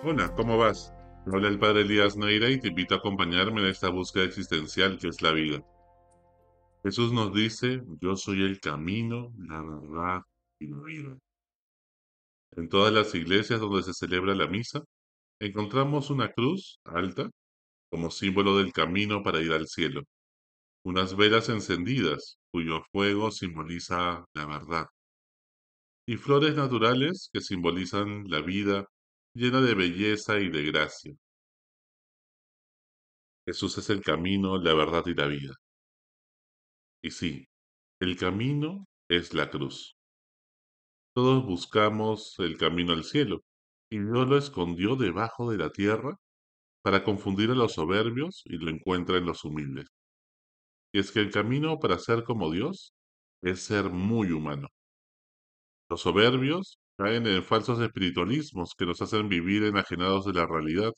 Hola, ¿cómo vas? Habla el padre Elías Neira y te invito a acompañarme en esta búsqueda existencial que es la vida. Jesús nos dice, yo soy el camino, la verdad y la vida. En todas las iglesias donde se celebra la misa, encontramos una cruz alta como símbolo del camino para ir al cielo, unas velas encendidas cuyo fuego simboliza la verdad, y flores naturales que simbolizan la vida llena de belleza y de gracia. Jesús es el camino, la verdad y la vida. Y sí, el camino es la cruz. Todos buscamos el camino al cielo, y Dios lo escondió debajo de la tierra para confundir a los soberbios y lo encuentra en los humildes. Y es que el camino para ser como Dios es ser muy humano. Los soberbios caen en falsos espiritualismos que nos hacen vivir enajenados de la realidad.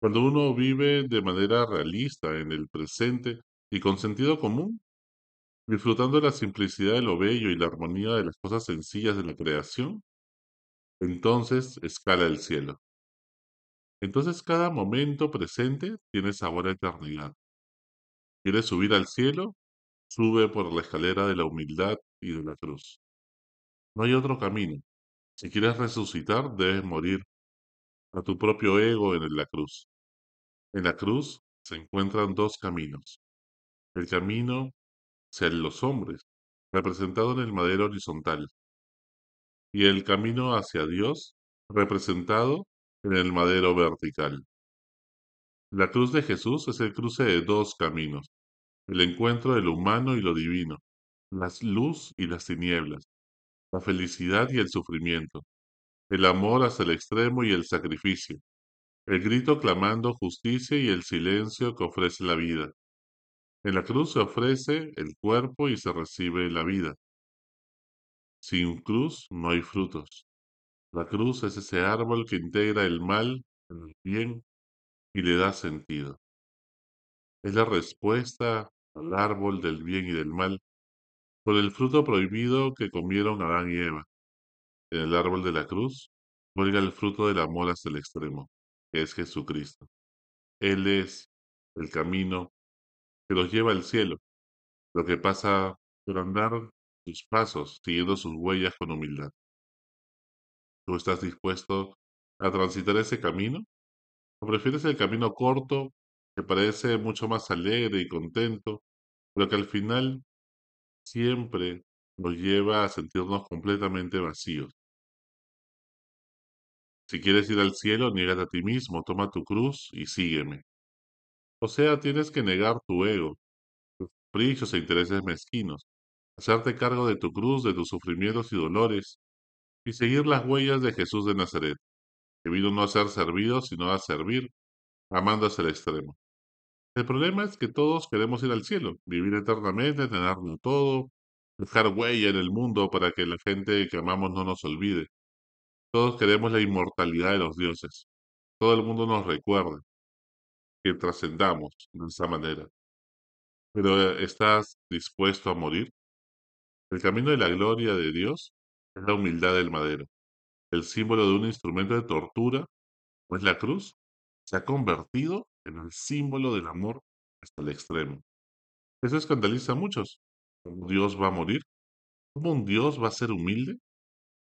Cuando uno vive de manera realista en el presente y con sentido común, disfrutando de la simplicidad de lo bello y la armonía de las cosas sencillas de la creación, entonces escala el cielo. Entonces cada momento presente tiene sabor a eternidad. ¿Quieres subir al cielo? Sube por la escalera de la humildad y de la cruz. No hay otro camino. Si quieres resucitar, debes morir a tu propio ego en la cruz. En la cruz se encuentran dos caminos. El camino hacia los hombres, representado en el madero horizontal, y el camino hacia Dios, representado en el madero vertical. La cruz de Jesús es el cruce de dos caminos, el encuentro de lo humano y lo divino, la luz y las tinieblas, la felicidad y el sufrimiento, el amor hasta el extremo y el sacrificio, el grito clamando justicia y el silencio que ofrece la vida. En la cruz se ofrece el cuerpo y se recibe la vida. Sin cruz no hay frutos. La cruz es ese árbol que integra el mal en el bien y le da sentido. Es la respuesta al árbol del bien y del mal por el fruto prohibido que comieron Adán y Eva. En el árbol de la cruz cuelga el fruto del amor hasta el extremo, que es Jesucristo. Él es el camino que los lleva al cielo, lo que pasa por andar sus pasos, siguiendo sus huellas con humildad. ¿Tú estás dispuesto a transitar ese camino? ¿O prefieres el camino corto, que parece mucho más alegre y contento, pero que al final siempre nos lleva a sentirnos completamente vacíos? Si quieres ir al cielo, niégate a ti mismo, toma tu cruz y sígueme. O sea, tienes que negar tu ego, tus caprichos e intereses mezquinos, hacerte cargo de tu cruz, de tus sufrimientos y dolores, y seguir las huellas de Jesús de Nazaret, que vino no a ser servido, sino a servir, amando hasta el extremo. El problema es que todos queremos ir al cielo, vivir eternamente, tenerlo todo, dejar huella en el mundo para que la gente que amamos no nos olvide. Todos queremos la inmortalidad de los dioses. Todo el mundo nos recuerda que trascendamos de esa manera. Pero ¿estás dispuesto a morir? El camino de la gloria de Dios es la humildad del madero. El símbolo de un instrumento de tortura, pues la cruz, se ha convertido en el símbolo del amor hasta el extremo. Eso escandaliza a muchos. ¿Cómo Dios va a morir? ¿Cómo un Dios va a ser humilde?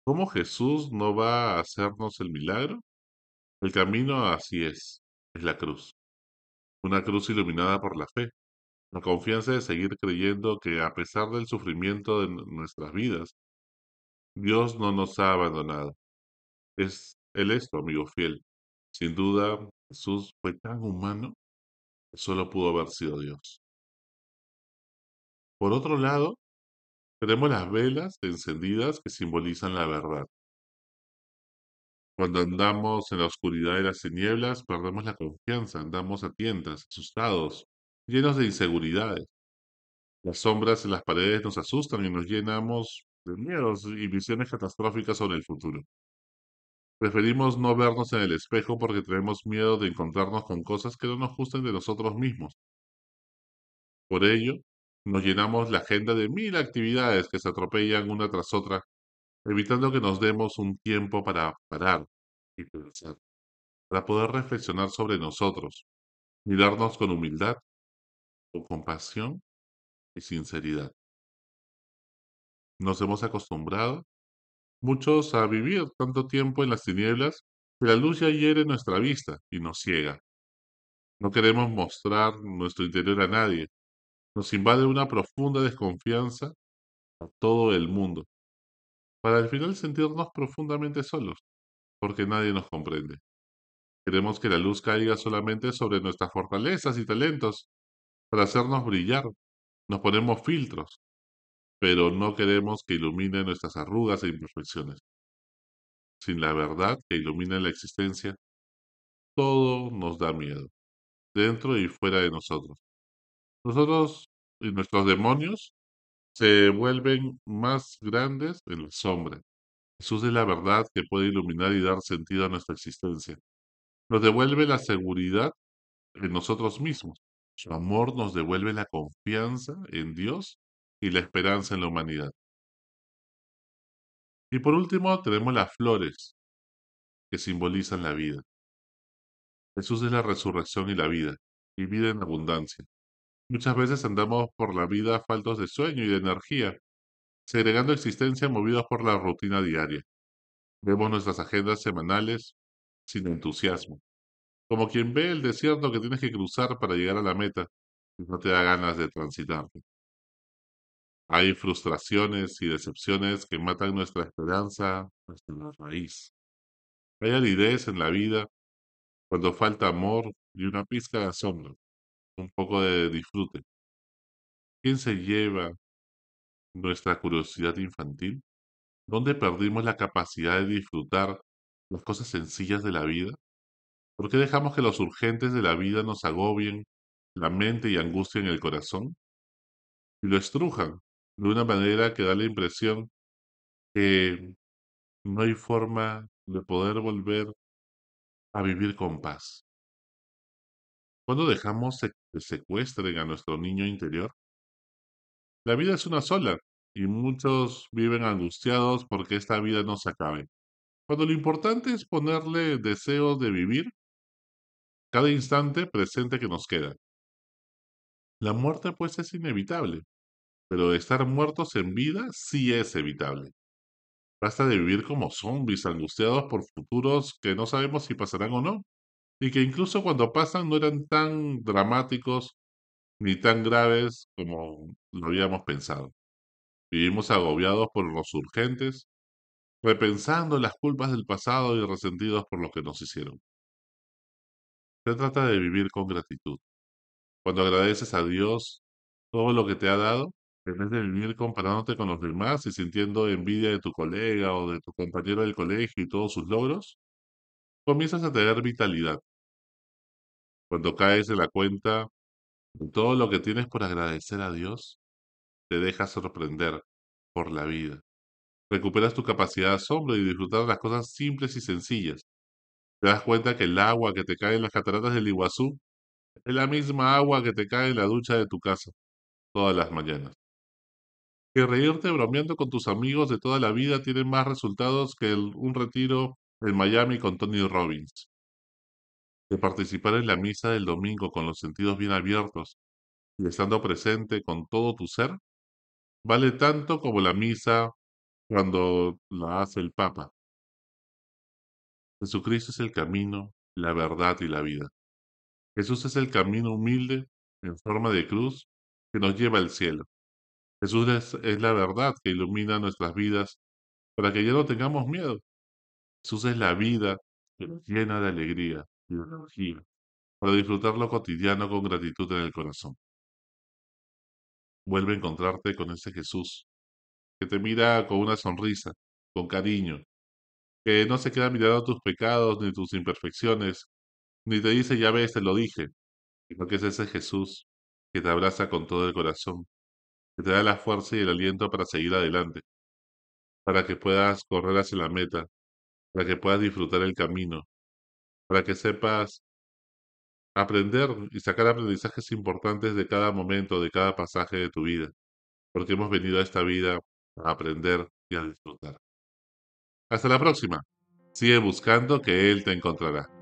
¿Cómo Jesús no va a hacernos el milagro? El camino así es, es la cruz. Una cruz iluminada por la fe, la confianza de seguir creyendo que a pesar del sufrimiento de nuestras vidas, Dios no nos ha abandonado. Es Él es tu amigo fiel. Sin duda, Jesús fue tan humano que solo pudo haber sido Dios. Por otro lado, tenemos las velas encendidas que simbolizan la verdad. Cuando andamos en la oscuridad de las tinieblas, perdemos la confianza, andamos a tientas, asustados, llenos de inseguridades. Las sombras en las paredes nos asustan y nos llenamos de miedos y visiones catastróficas sobre el futuro. Preferimos no vernos en el espejo porque tenemos miedo de encontrarnos con cosas que no nos gusten de nosotros mismos. Por ello, nos llenamos la agenda de mil actividades que se atropellan una tras otra, evitando que nos demos un tiempo para parar y pensar. para poder reflexionar sobre nosotros, mirarnos con humildad, con compasión y sinceridad. Nos hemos acostumbrado, muchos, a vivir tanto tiempo en las tinieblas que la luz ya hiere nuestra vista y nos ciega. No queremos mostrar nuestro interior a nadie. Nos invade una profunda desconfianza a todo el mundo, para al final sentirnos profundamente solos, porque nadie nos comprende. Queremos que la luz caiga solamente sobre nuestras fortalezas y talentos, para hacernos brillar. Nos ponemos filtros, pero no queremos que ilumine nuestras arrugas e imperfecciones. Sin la verdad que ilumina la existencia, todo nos da miedo, dentro y fuera de nosotros. Nosotros y nuestros demonios se vuelven más grandes en la sombra. Jesús es la verdad que puede iluminar y dar sentido a nuestra existencia. Nos devuelve la seguridad en nosotros mismos. Su amor nos devuelve la confianza en Dios y la esperanza en la humanidad. Y por último tenemos las flores, que simbolizan la vida. Jesús es la resurrección y la vida, y vida en abundancia. Muchas veces andamos por la vida faltos de sueño y de energía, segregando existencia movidos por la rutina diaria. Vemos nuestras agendas semanales sin entusiasmo, como quien ve el desierto que tienes que cruzar para llegar a la meta y no te da ganas de transitarte. Hay frustraciones y decepciones que matan nuestra esperanza, nuestra raíz. Hay aridez en la vida cuando falta amor y una pizca de asombro, un poco de disfrute. ¿Quién se lleva nuestra curiosidad infantil? ¿Dónde perdimos la capacidad de disfrutar las cosas sencillas de la vida? ¿Por qué dejamos que los urgentes de la vida nos agobien la mente y angustien el corazón? Y lo estrujan de una manera que da la impresión que no hay forma de poder volver a vivir con paz. ¿Cuándo dejamos que secuestren a nuestro niño interior? La vida es una sola y muchos viven angustiados porque esta vida no se acabe. Cuando lo importante es ponerle deseos de vivir cada instante presente que nos queda. La muerte pues es inevitable, pero estar muertos en vida sí es evitable. Basta de vivir como zombies angustiados por futuros que no sabemos si pasarán o no, y que incluso cuando pasan no eran tan dramáticos ni tan graves como lo habíamos pensado. Vivimos agobiados por los urgentes, repensando las culpas del pasado y resentidos por lo que nos hicieron. Se trata de vivir con gratitud. Cuando agradeces a Dios todo lo que te ha dado, en vez de vivir comparándote con los demás y sintiendo envidia de tu colega o de tu compañero del colegio y todos sus logros, comienzas a tener vitalidad. Cuando caes en la cuenta de todo lo que tienes por agradecer a Dios, te dejas sorprender por la vida. Recuperas tu capacidad de asombro y disfrutar de las cosas simples y sencillas. Te das cuenta que el agua que te cae en las cataratas del Iguazú es la misma agua que te cae en la ducha de tu casa todas las mañanas que reírte bromeando con tus amigos de toda la vida tiene más resultados que un retiro en Miami con Tony Robbins. De participar en la misa del domingo con los sentidos bien abiertos y estando presente con todo tu ser, vale tanto como la misa cuando la hace el Papa. Jesucristo es el camino, la verdad y la vida. Jesús es el camino humilde en forma de cruz que nos lleva al cielo. Jesús es, la verdad que ilumina nuestras vidas para que ya no tengamos miedo. Jesús es la vida llena de alegría y de energía para disfrutar lo cotidiano con gratitud en el corazón. Vuelve a encontrarte con ese Jesús que te mira con una sonrisa, con cariño, que no se queda mirando tus pecados ni tus imperfecciones, ni te dice ya ves, te lo dije, sino que es ese Jesús que te abraza con todo el corazón que te da la fuerza y el aliento para seguir adelante, para que puedas correr hacia la meta, para que puedas disfrutar el camino, para que sepas aprender y sacar aprendizajes importantes de cada momento, de cada pasaje de tu vida, porque hemos venido a esta vida a aprender y a disfrutar. Hasta la próxima. Sigue buscando que Él te encontrará.